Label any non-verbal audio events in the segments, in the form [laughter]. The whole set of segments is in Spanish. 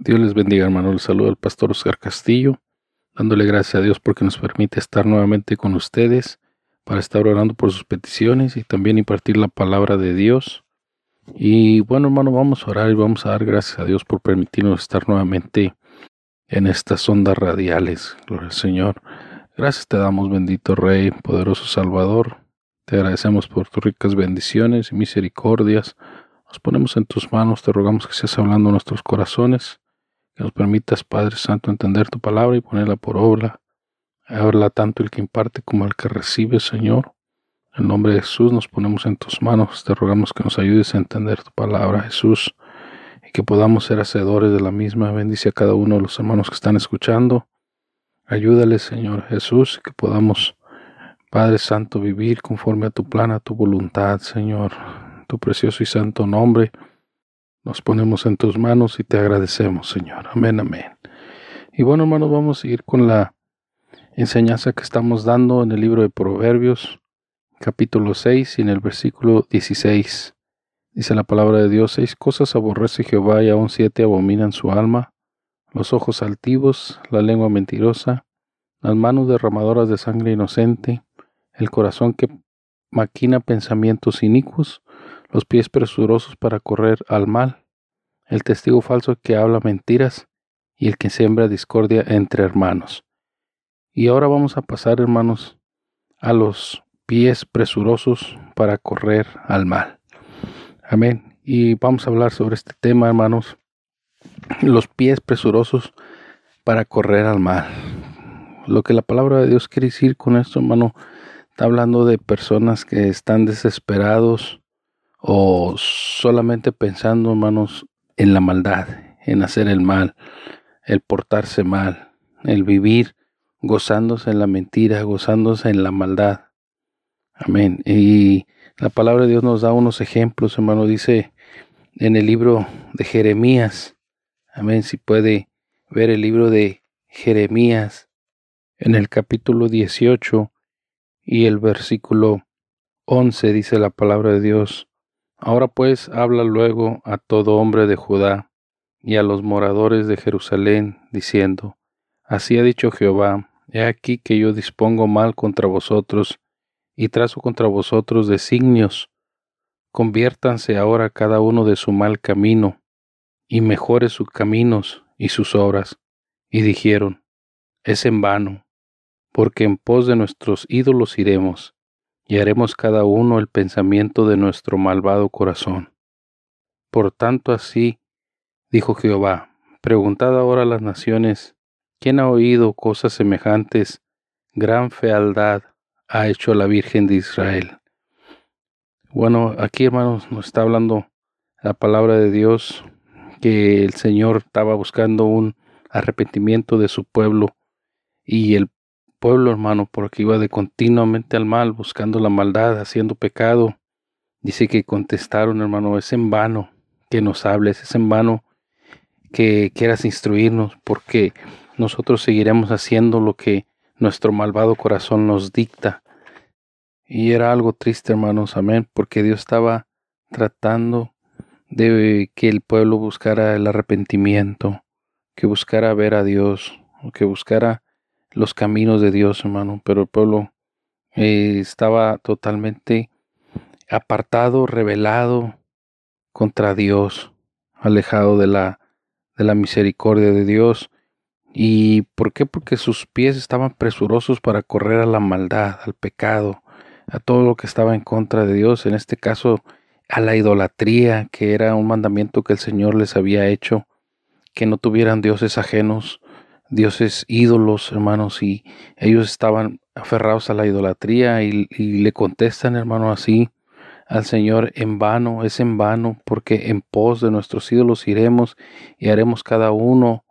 Dios les bendiga, hermano. Les saludo al pastor Oscar Castillo, dándole gracias a Dios porque nos permite estar nuevamente con ustedes para estar orando por sus peticiones y también impartir la palabra de Dios. Y bueno, hermano, vamos a orar y vamos a dar gracias a Dios por permitirnos estar nuevamente en estas ondas radiales. Gloria al Señor. Gracias te damos, bendito Rey, poderoso Salvador. Te agradecemos por tus ricas bendiciones y misericordias. Nos ponemos en tus manos, te rogamos que seas hablando nuestros corazones, que nos permitas, Padre Santo, entender tu palabra y ponerla por obra. Habla tanto el que imparte como el que recibe, Señor. En nombre de Jesús nos ponemos en tus manos, te rogamos que nos ayudes a entender tu palabra, Jesús, y que podamos ser hacedores de la misma. Bendice a cada uno de los hermanos que están escuchando. Ayúdale, Señor Jesús, que podamos, Padre Santo, vivir conforme a tu plan, a tu voluntad, Señor tu precioso y santo nombre. Nos ponemos en tus manos y te agradecemos, Señor. Amén, amén. Y bueno, hermanos, vamos a ir con la enseñanza que estamos dando en el libro de Proverbios, capítulo 6 y en el versículo 16. Dice la palabra de Dios, seis cosas aborrece Jehová y aún siete abominan su alma, los ojos altivos, la lengua mentirosa, las manos derramadoras de sangre inocente, el corazón que maquina pensamientos inicuos, los pies presurosos para correr al mal, el testigo falso que habla mentiras y el que siembra discordia entre hermanos. Y ahora vamos a pasar, hermanos, a los pies presurosos para correr al mal. Amén. Y vamos a hablar sobre este tema, hermanos, los pies presurosos para correr al mal. Lo que la palabra de Dios quiere decir con esto, hermano, está hablando de personas que están desesperados, o solamente pensando, hermanos, en la maldad, en hacer el mal, el portarse mal, el vivir gozándose en la mentira, gozándose en la maldad. Amén. Y la palabra de Dios nos da unos ejemplos, hermano, dice en el libro de Jeremías. Amén. Si puede ver el libro de Jeremías en el capítulo 18 y el versículo 11 dice la palabra de Dios. Ahora pues habla luego a todo hombre de Judá y a los moradores de Jerusalén, diciendo, Así ha dicho Jehová, he aquí que yo dispongo mal contra vosotros, y trazo contra vosotros designios. Conviértanse ahora cada uno de su mal camino, y mejore sus caminos y sus obras. Y dijeron, Es en vano, porque en pos de nuestros ídolos iremos y haremos cada uno el pensamiento de nuestro malvado corazón. Por tanto así, dijo Jehová, preguntad ahora a las naciones, ¿quién ha oído cosas semejantes? Gran fealdad ha hecho la Virgen de Israel. Bueno, aquí hermanos nos está hablando la palabra de Dios que el Señor estaba buscando un arrepentimiento de su pueblo y el pueblo, hermano, porque iba de continuamente al mal, buscando la maldad, haciendo pecado. Dice que contestaron, hermano, es en vano que nos hables, es en vano que quieras instruirnos, porque nosotros seguiremos haciendo lo que nuestro malvado corazón nos dicta. Y era algo triste, hermanos, amén, porque Dios estaba tratando de que el pueblo buscara el arrepentimiento, que buscara ver a Dios, que buscara los caminos de Dios, hermano, pero el pueblo eh, estaba totalmente apartado, rebelado contra Dios, alejado de la, de la misericordia de Dios. ¿Y por qué? Porque sus pies estaban presurosos para correr a la maldad, al pecado, a todo lo que estaba en contra de Dios, en este caso a la idolatría, que era un mandamiento que el Señor les había hecho, que no tuvieran dioses ajenos, dioses ídolos, hermanos, y ellos estaban aferrados a la idolatría y, le contestan, hermano, así al Señor en vano, es en vano, porque en pos de nuestros ídolos iremos y haremos cada uno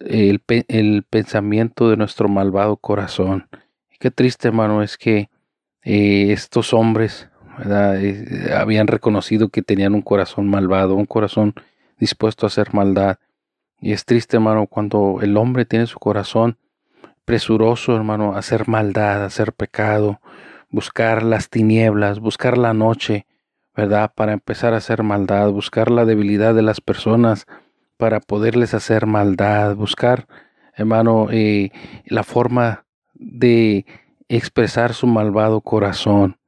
el, el pensamiento de nuestro malvado corazón. Qué triste, hermano, es que eh, estos hombres eh, habían reconocido que tenían un corazón malvado, un corazón dispuesto a hacer maldad y es triste, hermano, cuando el hombre tiene su corazón presuroso, hermano, a hacer maldad, a hacer pecado, buscar las tinieblas, buscar la noche, ¿verdad? Para empezar a hacer maldad, buscar la debilidad de las personas para poderles hacer maldad, buscar, hermano, eh, la forma de expresar su malvado corazón.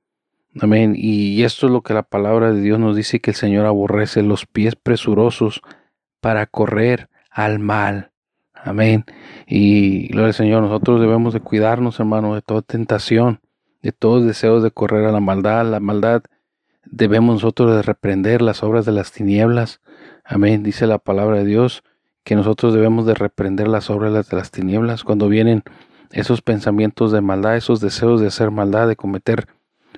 Amén. Y esto es lo que la palabra de Dios nos dice que el Señor aborrece los pies presurosos para correr al mal. Amén. Y gloria al Señor, nosotros debemos de cuidarnos, hermano, de toda tentación, de todos deseos de correr a la maldad. La maldad debemos nosotros de reprender las obras de las tinieblas. Amén. Dice la palabra de Dios que nosotros debemos de reprender las obras de las tinieblas cuando vienen esos pensamientos de maldad, esos deseos de hacer maldad, de cometer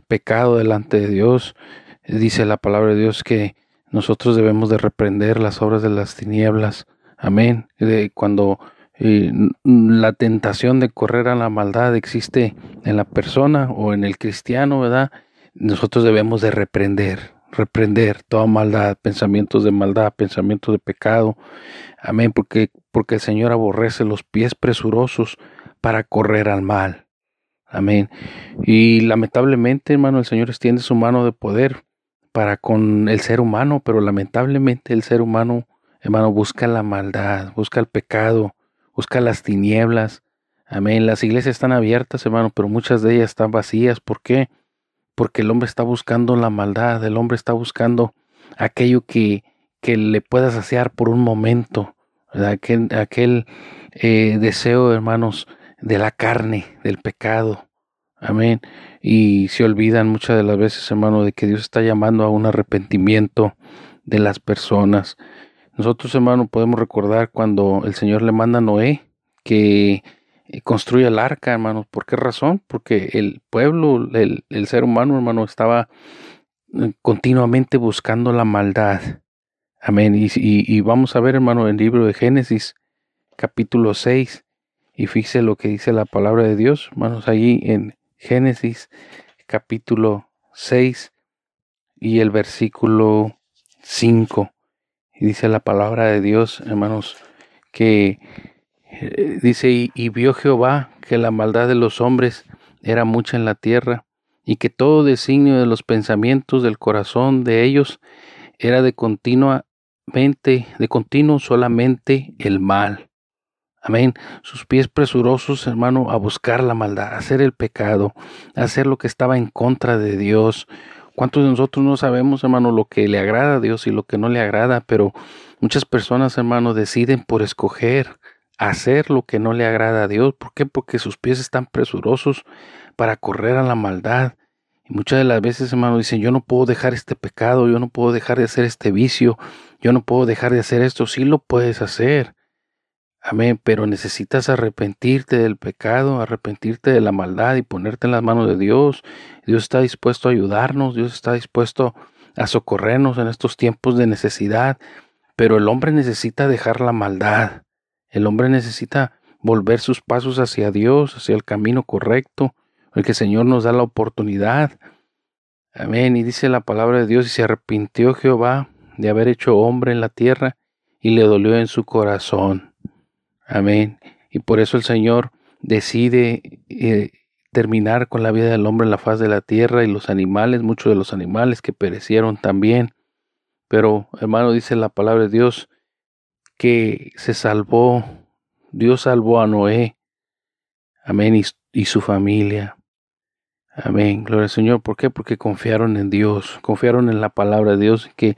pecado delante de Dios. Dice la palabra de Dios que nosotros debemos de reprender las obras de las tinieblas. Amén. De cuando eh, la tentación de correr a la maldad existe en la persona o en el cristiano, ¿verdad? Nosotros debemos de reprender, reprender toda maldad, pensamientos de maldad, pensamientos de pecado. Amén, porque porque el Señor aborrece los pies presurosos para correr al mal. Amén. Y lamentablemente, hermano, el Señor extiende su mano de poder para con el ser humano, pero lamentablemente el ser humano, hermano, busca la maldad, busca el pecado, busca las tinieblas. Amén. Las iglesias están abiertas, hermano, pero muchas de ellas están vacías. ¿Por qué? Porque el hombre está buscando la maldad, el hombre está buscando aquello que, que le pueda saciar por un momento, aquel, eh, deseo, hermanos, de la carne, del pecado. Amén. Y se olvidan muchas de las veces, hermano, de que Dios está llamando a un arrepentimiento de las personas. Nosotros, hermano, podemos recordar cuando el Señor le manda a Noé que eh, construya el arca, hermano. ¿Por qué razón? Porque el pueblo, el, ser humano, hermano, estaba eh, continuamente buscando la maldad. Amén. Y, vamos a ver, hermano, el libro de Génesis, capítulo 6, y fíjese lo que dice la palabra de Dios, hermanos, allí en Génesis capítulo 6 y el versículo 5. Y dice la palabra de Dios, hermanos, que eh, dice, y, y vio Jehová que la maldad de los hombres era mucha en la tierra, y que todo designio de los pensamientos del corazón de ellos era de continuamente, de continuo solamente el mal. Amén. Sus pies presurosos, hermano, a buscar la maldad, a hacer el pecado, a hacer lo que estaba en contra de Dios. ¿Cuántos de nosotros no sabemos, hermano, lo que le agrada a Dios y lo que no le agrada? Pero muchas personas, hermano, deciden por escoger hacer lo que no le agrada a Dios. ¿Por qué? Porque sus pies están presurosos para correr a la maldad. Y muchas de las veces, hermano, dicen, yo no puedo dejar este pecado, yo no puedo dejar de hacer este vicio, yo no puedo dejar de hacer esto. Sí lo puedes hacer. Amén, pero necesitas arrepentirte del pecado, arrepentirte de la maldad y ponerte en las manos de Dios. Dios está dispuesto a ayudarnos, Dios está dispuesto a socorrernos en estos tiempos de necesidad, pero el hombre necesita dejar la maldad. El hombre necesita volver sus pasos hacia Dios, hacia el camino correcto, el que el Señor nos da la oportunidad. Amén. Y dice la palabra de Dios, y se arrepintió Jehová de haber hecho hombre en la tierra, y le dolió en su corazón. Amén. Y por eso el Señor decide eh, terminar con la vida del hombre en la faz de la tierra y los animales, muchos de los animales que perecieron también. Pero, hermano, dice la palabra de Dios que se salvó, Dios salvó a Noé, amén, y, y su familia. Amén, gloria al Señor. ¿Por qué? Porque confiaron en Dios, confiaron en la palabra de Dios, que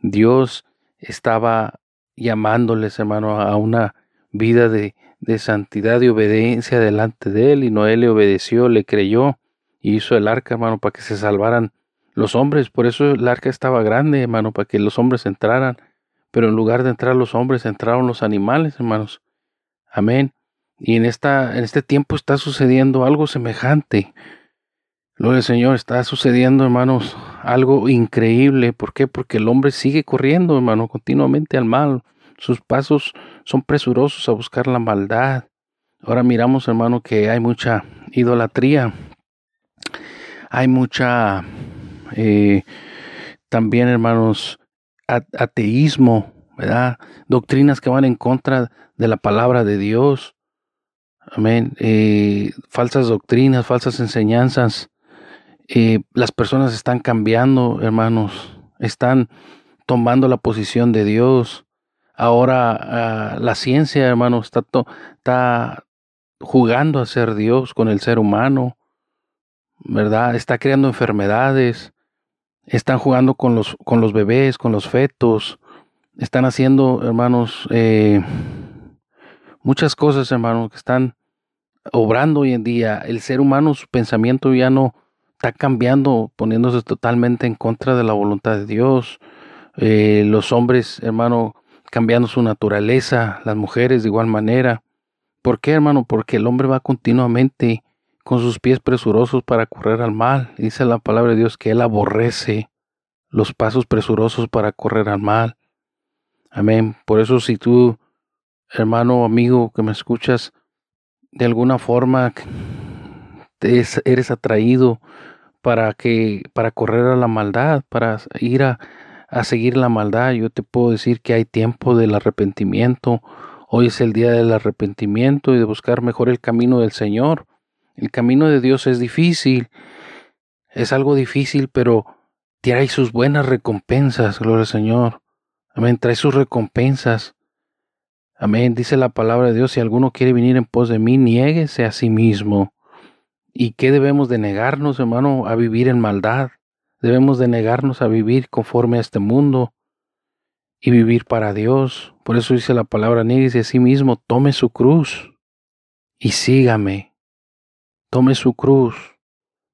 Dios estaba llamándoles, hermano, a una vida de, de santidad y obediencia delante de él, y Noé le obedeció, le creyó, y hizo el arca, hermano, para que se salvaran los hombres. Por eso el arca estaba grande, hermano, para que los hombres entraran. Pero en lugar de entrar los hombres, entraron los animales, hermanos. Amén. Y en, esta, en este tiempo está sucediendo algo semejante. Lo del Señor está sucediendo, hermanos, algo increíble. ¿Por qué? Porque el hombre sigue corriendo, hermano, continuamente al mal. Sus pasos son presurosos a buscar la maldad. Ahora miramos, hermano, que hay mucha idolatría. Hay mucha, eh, también, hermanos, ateísmo, ¿verdad? Doctrinas que van en contra de la palabra de Dios. Amén. Eh, falsas doctrinas, falsas enseñanzas. Eh, las personas están cambiando, hermanos. Están tomando la posición de Dios. Ahora ah, la ciencia, hermano, está, jugando a ser Dios con el ser humano, ¿verdad? Está creando enfermedades, están jugando con los, con los bebés, con los fetos, están haciendo, hermanos, eh, muchas cosas, hermanos, que están obrando hoy en día. El ser humano, su pensamiento ya no está cambiando, poniéndose totalmente en contra de la voluntad de Dios. Eh, los hombres, hermano, cambiando su naturaleza, las mujeres de igual manera. ¿Por qué, hermano? Porque el hombre va continuamente con sus pies presurosos para correr al mal. Dice la palabra de Dios que Él aborrece los pasos presurosos para correr al mal. Amén. Por eso si tú, hermano, amigo que me escuchas, de alguna forma eres atraído para que para correr a la maldad, para ir a, a seguir la maldad, yo te puedo decir que hay tiempo del arrepentimiento. Hoy es el día del arrepentimiento y de buscar mejor el camino del Señor. El camino de Dios es difícil, es algo difícil, pero trae sus buenas recompensas, gloria al Señor. Amén, trae sus recompensas. Amén, dice la palabra de Dios, si alguno quiere venir en pos de mí, niéguese a sí mismo. ¿Y qué debemos de negarnos, hermano? A vivir en maldad. Debemos de negarnos a vivir conforme a este mundo y vivir para Dios. Por eso dice la palabra, niéguese a sí mismo, tome su cruz y sígame. Tome su cruz,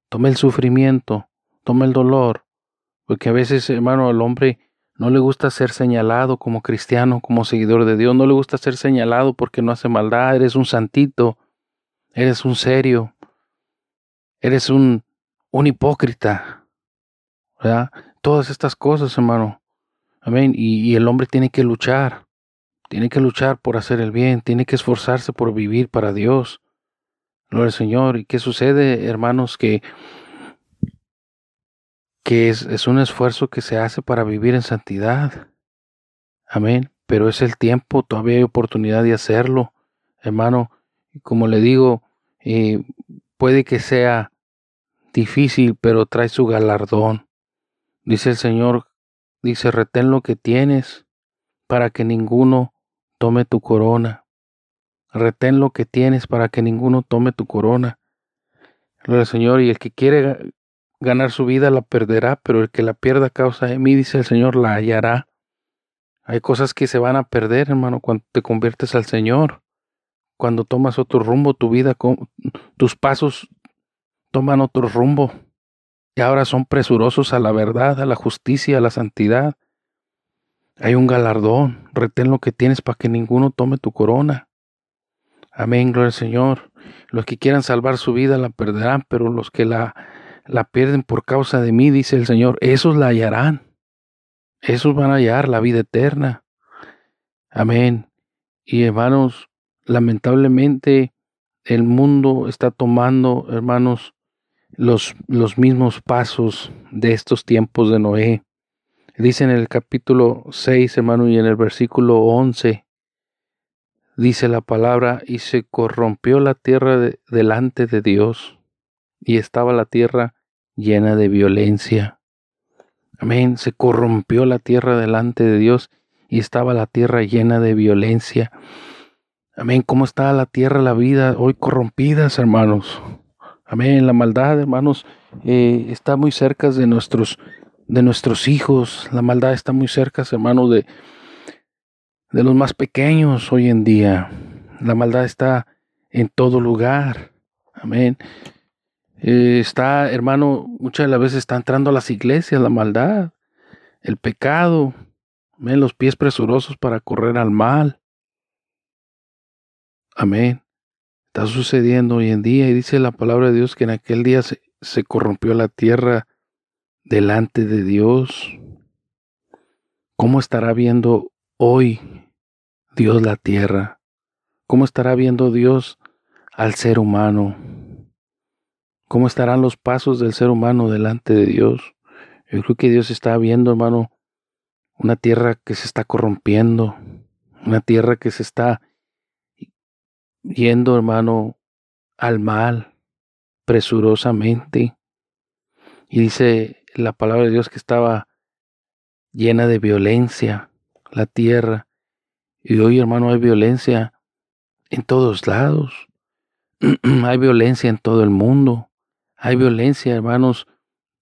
tome el sufrimiento, tome el dolor, porque a veces, hermano, al hombre no le gusta ser señalado como cristiano, como seguidor de Dios, no le gusta ser señalado porque no hace maldad, eres un santito, eres un serio, eres un, un hipócrita, Todas estas cosas, hermano. Amén. Y, el hombre tiene que luchar, tiene que luchar por hacer el bien, tiene que esforzarse por vivir para Dios. Gloria al Señor. ¿Y qué sucede, hermanos? Que, que es, es un esfuerzo que se hace para vivir en santidad. Amén. Pero es el tiempo, todavía hay oportunidad de hacerlo, hermano. Como le digo, eh, puede que sea difícil, pero trae su galardón. Dice el Señor, dice, retén lo que tienes para que ninguno tome tu corona. Retén lo que tienes para que ninguno tome tu corona. Gloria Señor, y el que quiere ganar su vida la perderá, pero el que la pierda a causa de mí, dice el Señor, la hallará. Hay cosas que se van a perder, hermano, cuando te conviertes al Señor. Cuando tomas otro rumbo, tu vida, tus pasos toman otro rumbo. Y ahora son presurosos a la verdad, a la justicia, a la santidad. Hay un galardón. Retén lo que tienes para que ninguno tome tu corona. Amén, gloria al Señor. Los que quieran salvar su vida la perderán, pero los que la, la pierden por causa de mí, dice el Señor, esos la hallarán. Esos van a hallar la vida eterna. Amén. Y hermanos, lamentablemente el mundo está tomando, hermanos, los, los mismos pasos de estos tiempos de Noé. Dice en el capítulo 6, hermano, y en el versículo 11, dice la palabra, y se corrompió la tierra delante de Dios, y estaba la tierra llena de violencia. Amén, se corrompió la tierra delante de Dios, y estaba la tierra llena de violencia. Amén, ¿cómo está la tierra, la vida hoy corrompidas, hermanos? Amén, la maldad, hermanos, eh, está muy cerca de nuestros, de nuestros hijos, la maldad está muy cerca, hermanos, de, de los más pequeños hoy en día. La maldad está en todo lugar. Amén. Eh, está, hermano, muchas de las veces está entrando a las iglesias la maldad, el pecado, amén, los pies presurosos para correr al mal. Amén. Está sucediendo hoy en día y dice la palabra de Dios que en aquel día se, se corrompió la tierra delante de Dios. ¿Cómo estará viendo hoy Dios la tierra? ¿Cómo estará viendo Dios al ser humano? ¿Cómo estarán los pasos del ser humano delante de Dios? Yo creo que Dios está viendo, hermano, una tierra que se está corrompiendo, una tierra que se está yendo, hermano, al mal, presurosamente. Y dice la palabra de Dios que estaba llena de violencia la tierra Y hoy, hermano, hay violencia en todos lados. [clears throat] hay violencia en todo el mundo. Hay violencia, hermanos,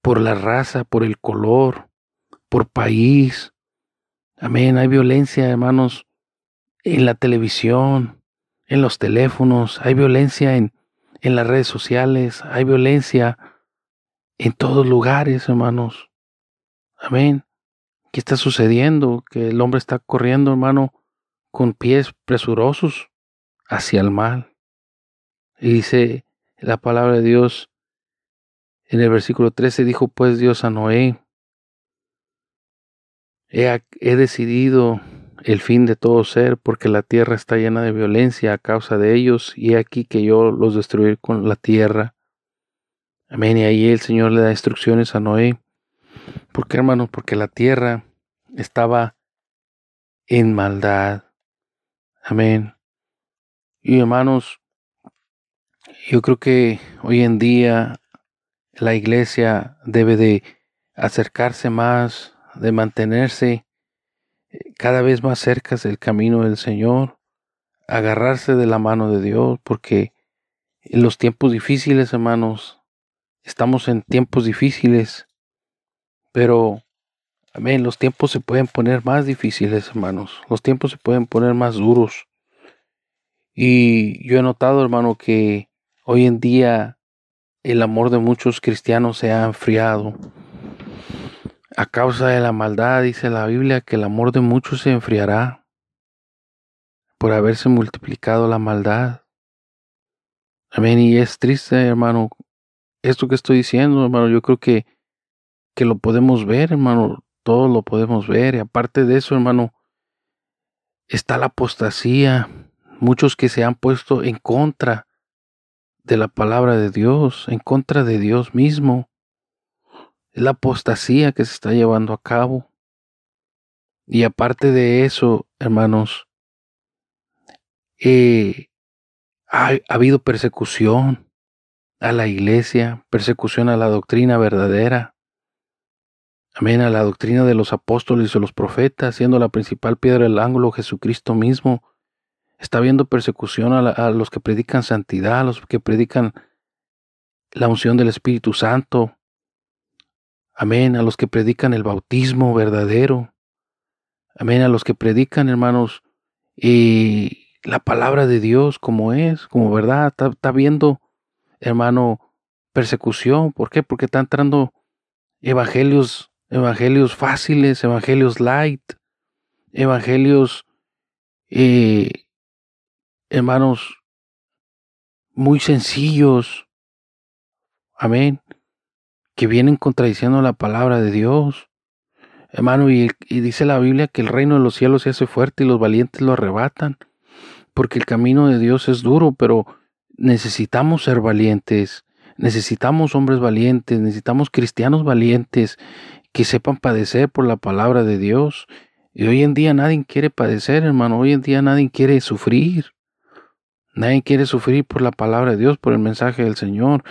por la raza, por el color, por país. Amén. Hay violencia, hermanos, en la televisión, en los teléfonos. Hay violencia en, en las redes sociales. Hay violencia en todos lugares, hermanos. Amén. ¿Qué está sucediendo? Que el hombre está corriendo, hermano, con pies presurosos hacia el mal. Y dice la palabra de Dios en el versículo 13, dijo pues Dios a Noé, he, he decidido el fin de todo ser, porque la tierra está llena de violencia a causa de ellos, y he aquí que yo los destruiré con la tierra. Amén. Y ahí el Señor le da instrucciones a Noé. ¿Por qué, hermanos? Porque la tierra estaba en maldad. Amén. Y hermanos, yo creo que hoy en día la iglesia debe de acercarse más, de mantenerse cada vez más cerca del camino del Señor, agarrarse de la mano de Dios, porque en los tiempos difíciles, hermanos, estamos en tiempos difíciles, pero, amén, los tiempos se pueden poner más difíciles, hermanos, los tiempos se pueden poner más duros. Y yo he notado, hermano, que Hoy en día el amor de muchos cristianos se ha enfriado. A causa de la maldad, dice la Biblia, que el amor de muchos se enfriará por haberse multiplicado la maldad. Amén. Y es triste, hermano, esto que estoy diciendo, hermano, yo creo que, que lo podemos ver, hermano, todo lo podemos ver. Y aparte de eso, hermano, está la apostasía. Muchos que se han puesto en contra de la palabra de Dios, en contra de Dios mismo. La apostasía que se está llevando a cabo. Y aparte de eso, hermanos, eh, ha, ha habido persecución a la iglesia, persecución a la doctrina verdadera. Amén, a la doctrina de los apóstoles y los profetas, siendo la principal piedra del ángulo Jesucristo mismo, Está habiendo persecución a, los que predican santidad, a los que predican la unción del Espíritu Santo. Amén. A los que predican el bautismo verdadero. Amén. A los que predican, hermanos, y la palabra de Dios como es, como verdad. Está, viendo, hermano, persecución. ¿Por qué? Porque está entrando evangelios, evangelios fáciles, evangelios light, evangelios eh, hermanos, muy sencillos, amén, que vienen contradiciendo la palabra de Dios. Hermano, y, dice la Biblia que el reino de los cielos se hace fuerte y los valientes lo arrebatan, porque el camino de Dios es duro, pero necesitamos ser valientes, necesitamos hombres valientes, necesitamos cristianos valientes que sepan padecer por la palabra de Dios. Y hoy en día nadie quiere padecer, hermano, hoy en día nadie quiere sufrir. Nadie quiere sufrir por la palabra de Dios, por el mensaje del Señor.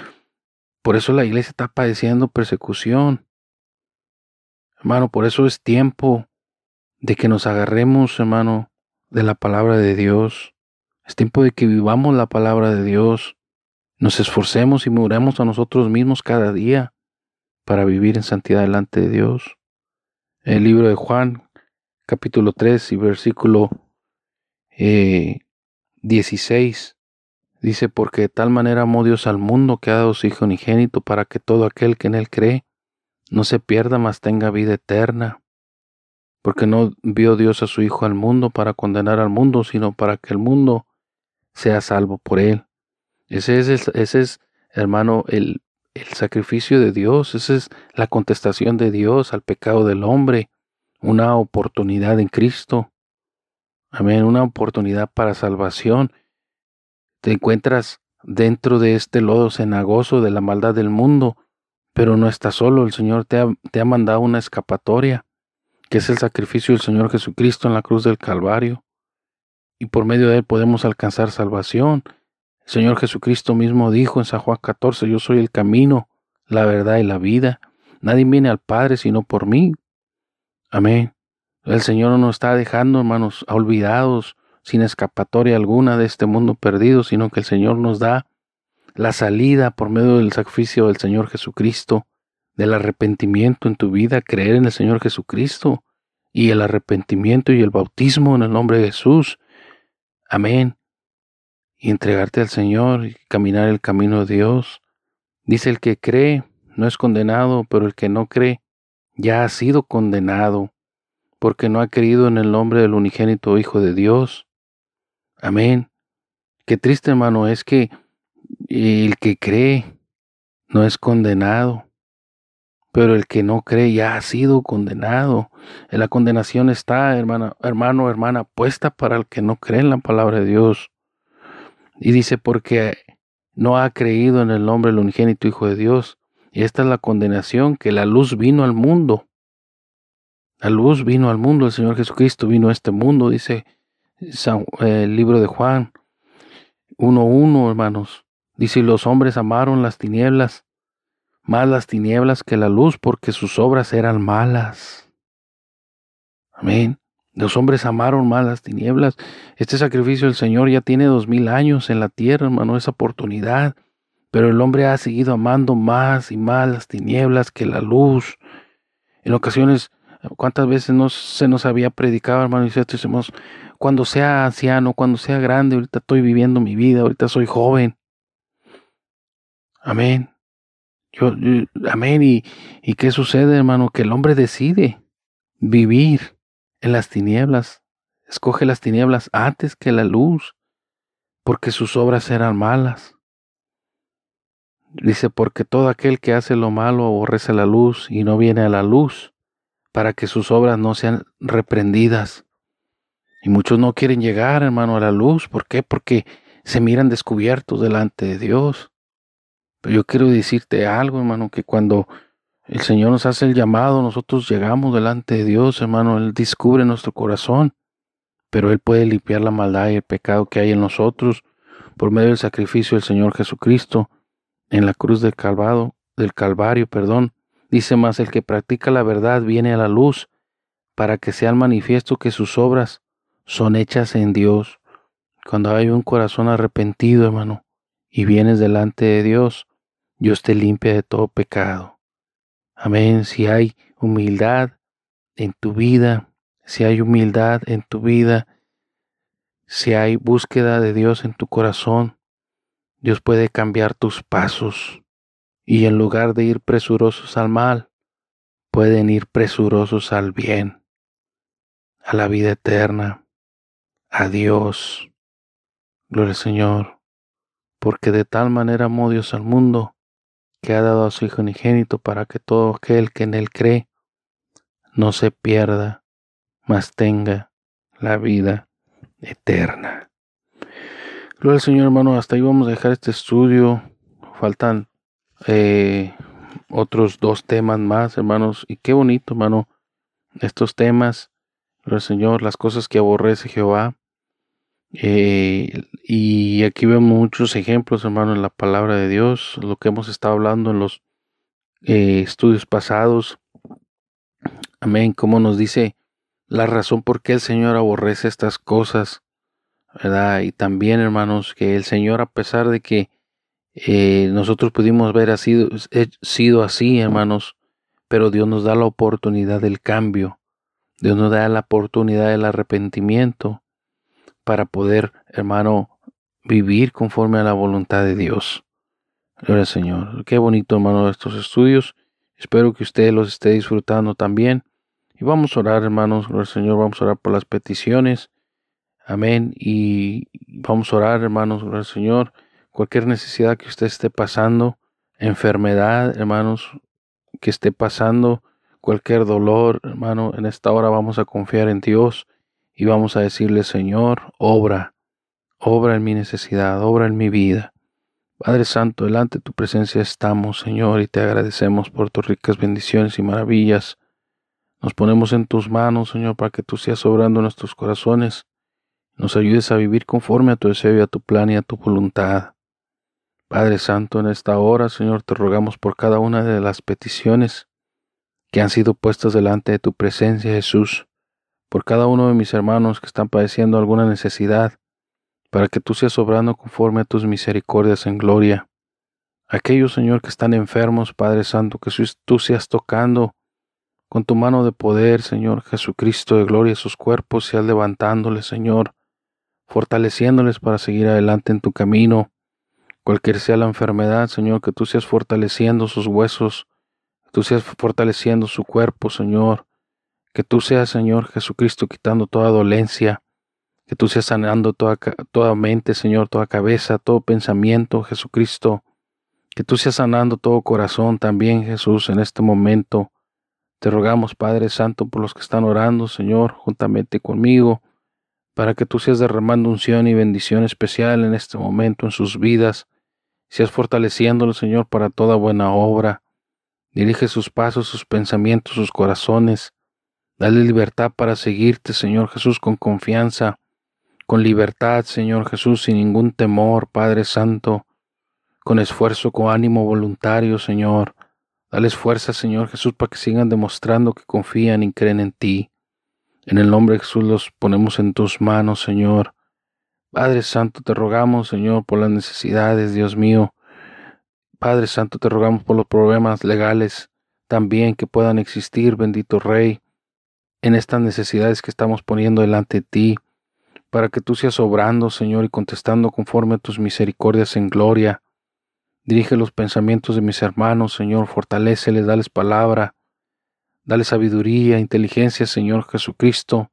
Por eso la iglesia está padeciendo persecución. Hermano, por eso es tiempo de que nos agarremos, hermano, de la palabra de Dios. Es tiempo de que vivamos la palabra de Dios. Nos esforcemos y muramos a nosotros mismos cada día para vivir en santidad delante de Dios. El libro de Juan, capítulo 3 y versículo eh, 16 dice, porque de tal manera amó Dios al mundo que ha dado su Hijo unigénito para que todo aquel que en él cree no se pierda, mas tenga vida eterna. Porque no vio Dios a su Hijo al mundo para condenar al mundo, sino para que el mundo sea salvo por él. Ese es, ese es hermano, el, el sacrificio de Dios, esa es la contestación de Dios al pecado del hombre, una oportunidad en Cristo. Amén, una oportunidad para salvación. Te encuentras dentro de este lodo cenagoso de la maldad del mundo, pero no estás solo. El Señor te ha, mandado una escapatoria, que es el sacrificio del Señor Jesucristo en la cruz del Calvario. Y por medio de él podemos alcanzar salvación. El Señor Jesucristo mismo dijo en San Juan 14, yo soy el camino, la verdad y la vida. Nadie viene al Padre sino por mí. Amén. El Señor no nos está dejando, hermanos, olvidados, sin escapatoria alguna de este mundo perdido, sino que el Señor nos da la salida por medio del sacrificio del Señor Jesucristo, del arrepentimiento en tu vida, creer en el Señor Jesucristo y el arrepentimiento y el bautismo en el nombre de Jesús. Amén. Y entregarte al Señor y caminar el camino de Dios. Dice el que cree no es condenado, pero el que no cree ya ha sido condenado, porque no ha creído en el nombre del unigénito Hijo de Dios. Amén. Qué triste, hermano, es que el que cree no es condenado, pero el que no cree ya ha sido condenado. La condenación está, hermano, hermano, hermana, puesta para el que no cree en la palabra de Dios. Y dice, porque no ha creído en el nombre del unigénito Hijo de Dios. Y esta es la condenación, que la luz vino al mundo. La luz vino al mundo, el Señor Jesucristo vino a este mundo, dice el libro de Juan 1.1, hermanos. Dice, los hombres amaron las tinieblas más las tinieblas que la luz, porque sus obras eran malas. Amén. Los hombres amaron más las tinieblas. Este sacrificio del Señor ya tiene dos mil años en la tierra, hermano, esa oportunidad. Pero el hombre ha seguido amando más y más las tinieblas que la luz. En ocasiones, ¿cuántas veces no se nos había predicado, hermano? Y decimos, cuando sea anciano, cuando sea grande, ahorita estoy viviendo mi vida, ahorita soy joven. Amén. Yo, amén. Y, ¿Y qué sucede, hermano? Que el hombre decide vivir en las tinieblas. Escoge las tinieblas antes que la luz, porque sus obras eran malas. Dice, porque todo aquel que hace lo malo aborrece la luz y no viene a la luz, para que sus obras no sean reprendidas. Y muchos no quieren llegar, hermano, a la luz. ¿Por qué? Porque se miran descubiertos delante de Dios. Pero yo quiero decirte algo, hermano, que cuando el Señor nos hace el llamado, nosotros llegamos delante de Dios, hermano, Él descubre nuestro corazón, pero Él puede limpiar la maldad y el pecado que hay en nosotros por medio del sacrificio del Señor Jesucristo en la cruz del Calvado, del Calvario, perdón. Dice más, el que practica la verdad viene a la luz para que sea manifiesto que sus obras son hechas en Dios. Cuando hay un corazón arrepentido, hermano, y vienes delante de Dios, Dios te limpia de todo pecado. Amén. Si hay humildad en tu vida, si hay humildad en tu vida, si hay búsqueda de Dios en tu corazón, Dios puede cambiar tus pasos y en lugar de ir presurosos al mal, pueden ir presurosos al bien, a la vida eterna, a Dios. Gloria al Señor, porque de tal manera amó Dios al mundo que ha dado a su Hijo unigénito para que todo aquel que en él cree no se pierda, mas tenga la vida eterna. Gloria al Señor, hermano. Hasta ahí vamos a dejar este estudio. Faltan eh, otros dos temas más, hermanos. Y qué bonito, hermano, estos temas. Gloria al Señor, las cosas que aborrece Jehová. Eh, y aquí vemos muchos ejemplos, hermano, en la palabra de Dios, lo que hemos estado hablando en los eh, estudios pasados. Amén, como nos dice la razón por qué el Señor aborrece estas cosas, ¿verdad? Y también, hermanos, que el Señor, a pesar de que eh, nosotros pudimos ver sido, sido así, hermanos, pero Dios nos da la oportunidad del cambio, Dios nos da la oportunidad del arrepentimiento para poder, hermano, vivir conforme a la voluntad de Dios. Gloria Señor. Qué bonito, hermano, estos estudios. Espero que usted los esté disfrutando también. Y vamos a orar, hermanos, gloria Señor. Vamos a orar por las peticiones. Amén. Y vamos a orar, hermanos, gloria Señor. Cualquier necesidad que usted esté pasando, enfermedad, hermanos, que esté pasando, cualquier dolor, hermano, en esta hora vamos a confiar en Dios y vamos a decirle, Señor, obra, obra en mi necesidad, obra en mi vida. Padre Santo, delante de tu presencia estamos, Señor, y te agradecemos por tus ricas bendiciones y maravillas. Nos ponemos en tus manos, Señor, para que tú seas obrando en nuestros corazones. Nos ayudes a vivir conforme a tu deseo y a tu plan y a tu voluntad. Padre Santo, en esta hora, Señor, te rogamos por cada una de las peticiones que han sido puestas delante de tu presencia, Jesús por cada uno de mis hermanos que están padeciendo alguna necesidad, para que tú seas obrando conforme a tus misericordias en gloria. Aquellos, Señor, que están enfermos, Padre Santo, que tú seas tocando con tu mano de poder, Señor Jesucristo de gloria, sus cuerpos, seas levantándoles, Señor, fortaleciéndoles para seguir adelante en tu camino. Cualquier sea la enfermedad, Señor, que tú seas fortaleciendo sus huesos, que tú seas fortaleciendo su cuerpo, Señor. Que tú seas, Señor Jesucristo, quitando toda dolencia, que tú seas sanando toda, toda mente, Señor, toda cabeza, todo pensamiento, Jesucristo. Que tú seas sanando todo corazón también, Jesús, en este momento. Te rogamos, Padre Santo, por los que están orando, Señor, juntamente conmigo, para que tú seas derramando unción y bendición especial en este momento en sus vidas, seas fortaleciéndolo, Señor, para toda buena obra. Dirige sus pasos, sus pensamientos, sus corazones. Dale libertad para seguirte, Señor Jesús, con confianza, con libertad, Señor Jesús, sin ningún temor, Padre Santo con esfuerzo, con ánimo voluntario, Señor. Dales fuerza, Señor Jesús, para que sigan demostrando que confían y creen en ti. En el nombre de Jesús los ponemos en tus manos, Señor. Padre Santo, te rogamos, Señor, por las necesidades, Dios mío. Padre Santo, te rogamos por los problemas legales también que puedan existir, bendito Rey, en estas necesidades que estamos poniendo delante de ti, para que tú seas obrando, Señor, y contestando conforme a tus misericordias en gloria. Dirige los pensamientos de mis hermanos, Señor, fortaléceles, dales palabra, dale sabiduría, inteligencia, Señor Jesucristo.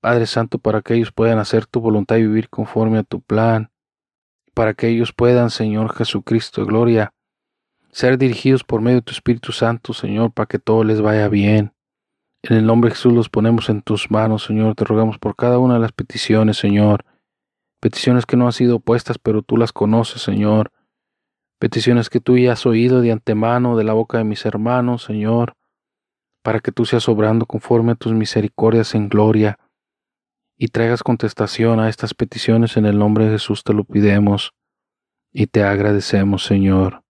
Padre Santo, para que ellos puedan hacer tu voluntad y vivir conforme a tu plan, para que ellos puedan, Señor Jesucristo, gloria, ser dirigidos por medio de tu Espíritu Santo, Señor, para que todo les vaya bien. En el nombre de Jesús los ponemos en tus manos, Señor. Te rogamos por cada una de las peticiones, Señor. Peticiones que no han sido puestas, pero tú las conoces, Señor peticiones que tú ya has oído de antemano de la boca de mis hermanos, Señor, para que tú seas obrando conforme a tus misericordias en gloria y traigas contestación a estas peticiones en el nombre de Jesús te lo pidemos y te agradecemos, Señor.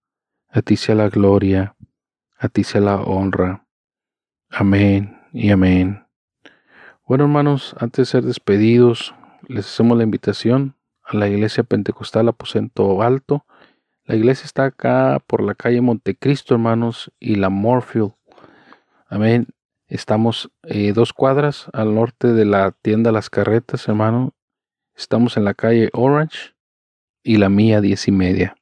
A ti sea la gloria, a ti sea la honra. Amén y amén. Bueno, hermanos, antes de ser despedidos, les hacemos la invitación a la Iglesia Pentecostal Aposento Alto la iglesia está acá por la calle Montecristo, hermanos, y la Morfield. Amén. Estamos eh, dos cuadras al norte de la tienda Las Carretas, hermano. Estamos en la calle Orange y la mía diez y media.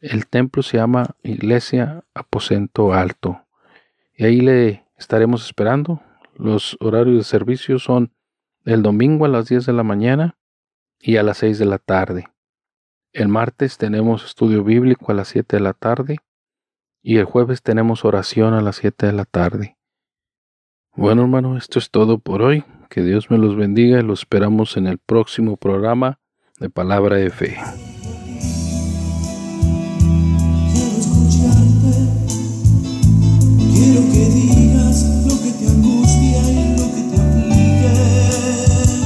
El templo se llama Iglesia Aposento Alto. Y ahí le estaremos esperando. Los horarios de servicio son el domingo a las 10 de la mañana y a las 6 de la tarde. El martes tenemos estudio bíblico a las 7 de la tarde y el jueves tenemos oración a las 7 de la tarde. Bueno hermano, esto es todo por hoy. Que Dios me los bendiga y los esperamos en el próximo programa de Palabra de Fe.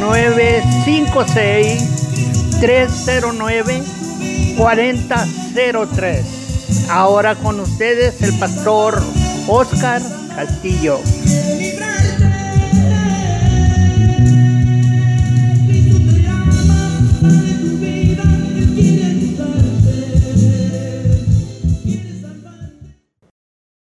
956-309-4003. Ahora con ustedes el pastor Oscar Castillo.